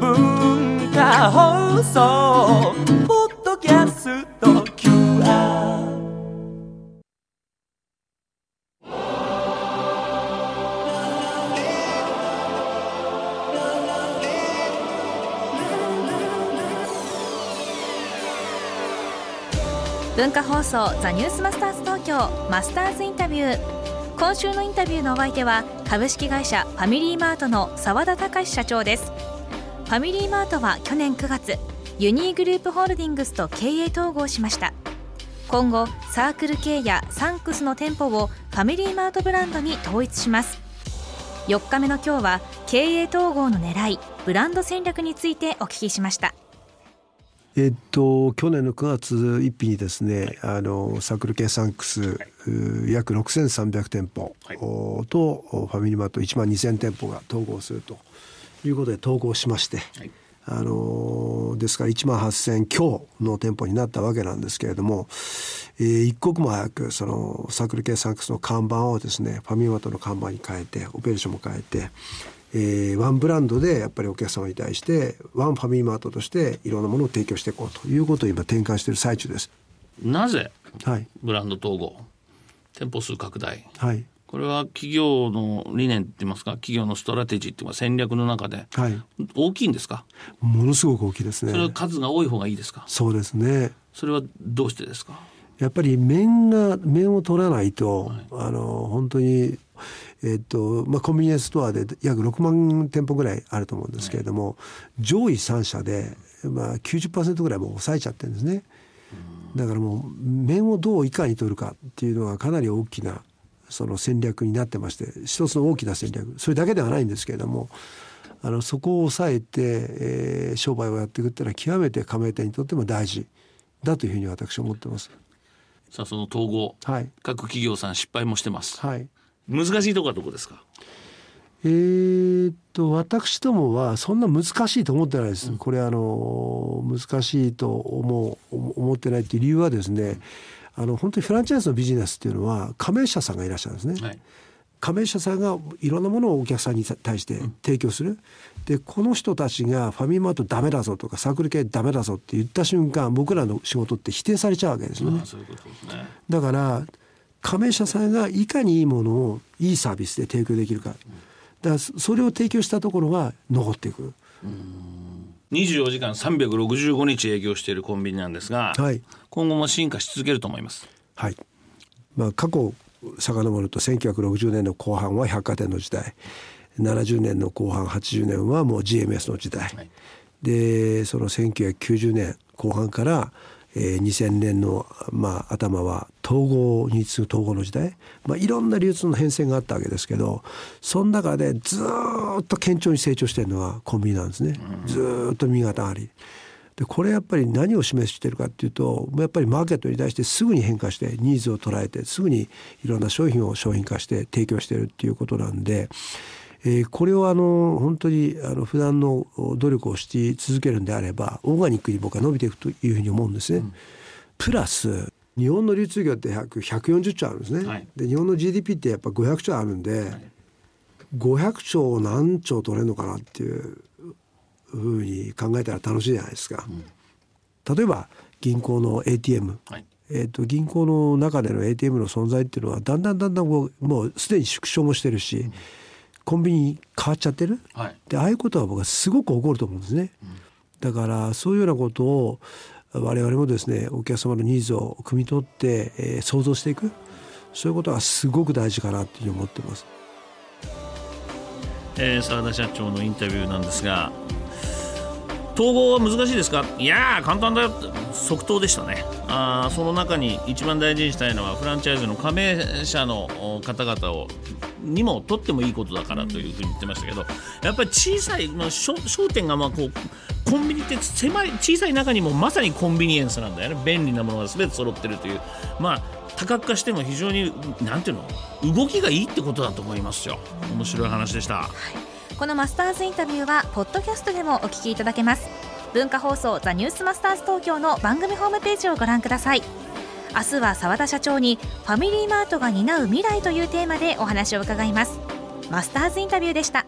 文化放送ポッドキャスト QR 文化放送ザニュースマスターズ東京マスターズインタビュー今週のインタビューのお相手は株式会社ファミリーマートの澤田隆社長です。ファミリーマートは去年9月ユニーグループホールディングスと経営統合しました。今後サークル系やサンクスの店舗をファミリーマートブランドに統一します。4日目の今日は経営統合の狙いブランド戦略についてお聞きしました。えっと、去年の9月1日にですね、あのサークル系サンクス、う約6300店舗、おとファミリーマート1万2000店舗が統合するということで統合しまして、あのですから1万8000強の店舗になったわけなんですけれども、えー一刻も早くそのサークル系サンクスの看板をですねファミマートの看板に変えてオペレーションも変えて、えーワンブランドでやっぱりお客様に対してワンファミリーマートとしていろんなものを提供していこうということを今転換している最中です。なぜはいブランド統合店舗数拡大はいこれは企業の理念って言いますか？企業のストラテジーっていうか戦略の中で。はい。大きいんですか？ものすごく大きいですね。それは数が多い方がいいですか？そうですね。それはどうしてですか？やっぱり面が面を取らないと、あの本当にえっとまあ、コンビニエンスストアで約6万店舗ぐらいあると思うんですけれども、上位3社で、まあ、90%ぐらいもう抑えちゃってるんですね。だからもう面をどういかに取るかっていうのがかなり大きなその戦略になってまして一つの大きな戦略それだけではないんですけれどもあのそこを抑えて、えー商売をやっていくっていうのは極めて加盟店にとっても大事だというふうに私は思ってます。さあその統合はい、各企業さん失敗もしてますはい難しいところはどこですか？えーっと私どもはそんな難しいと思ってないです。これあの難しいと思う思ってないっていう理由はですね、あの本当にフランチャイズのビジネスっていうのは加盟者さんがいらっしゃるんですね。はい。加盟者さんがいろんなものをお客さんに対して提供する、でこの人たちがファミマートダメだぞとかサークル系ダメだぞって言った瞬間僕らの仕事って否定されちゃうわけですよね。そういうことですね。だから加盟者さんがいかにいいものをいいサービスで提供できるか。だからそそれを提供したところが残っていく24時間365日営業しているコンビニなんですが、はい。今後も進化し続けると思います。はい。まあ過去遡ると1960年の後半は百貨店の時代。70年の後半80年はもう GMS の時代、はい。でその1990年後半から、えー2000年の、まあ、頭は統合に次ぐ統合の時代、まあ、いろんな流通の変遷があったわけですけどその中でずーっと堅調に成長しているのはコンビニなんですね、ずーっと右肩上がり。でこれやっぱり何を示しているかっていうとやっぱりマーケットに対してすぐに変化してニーズを捉えてすぐにいろんな商品を商品化して提供しているっていうことなんで、えーこれをあの本当にあの普段の努力をし続けるんであればオーガニックに僕は伸びていくというふうに思うんですね。プラス日本の流通業って100 140兆あるんですね。はい。で日本の GDP ってやっぱ500兆あるんで、500兆を何兆取れるのかなっていうふうに考えたら楽しいじゃないですか。例えば銀行の ATM、はい。えー、と銀行の中での ATM の存在っていうのはだんだんだんだんこうもうすでに縮小もしてるし、コンビニ変わっちゃってる？はいでああいうことは僕はすごく起こると思うんですね。だからそういうようなことを我々もですねお客様のニーズを汲み取って、えー想像していくそういうことがすごく大事かなっていうふうに思ってます。えー、澤田社長のインタビューなんですが統合は難しいですか？いやー簡単だよって即答でしたね。あその中に一番大事にしたいのはフランチャイズの加盟者の方々をにも取ってもいいことだからというふうに言ってましたけどやっぱり小さい、まあ、焦焦点がまあこうコンビニって狭い小さい中にもまさにコンビニエンスなんだよね。便利なものが全て揃ってるという。まあ多角化しても非常になんていうの動きがいいってことだと思いますよ。面白い話でした。このマスターズインタビューはポッドキャストでもお聞きいただけます。文化放送ザニュースマスターズ東京の番組ホームページをご覧ください。明日は澤田社長にファミリーマートが担う未来というテーマでお話を伺います。マスターズインタビューでした。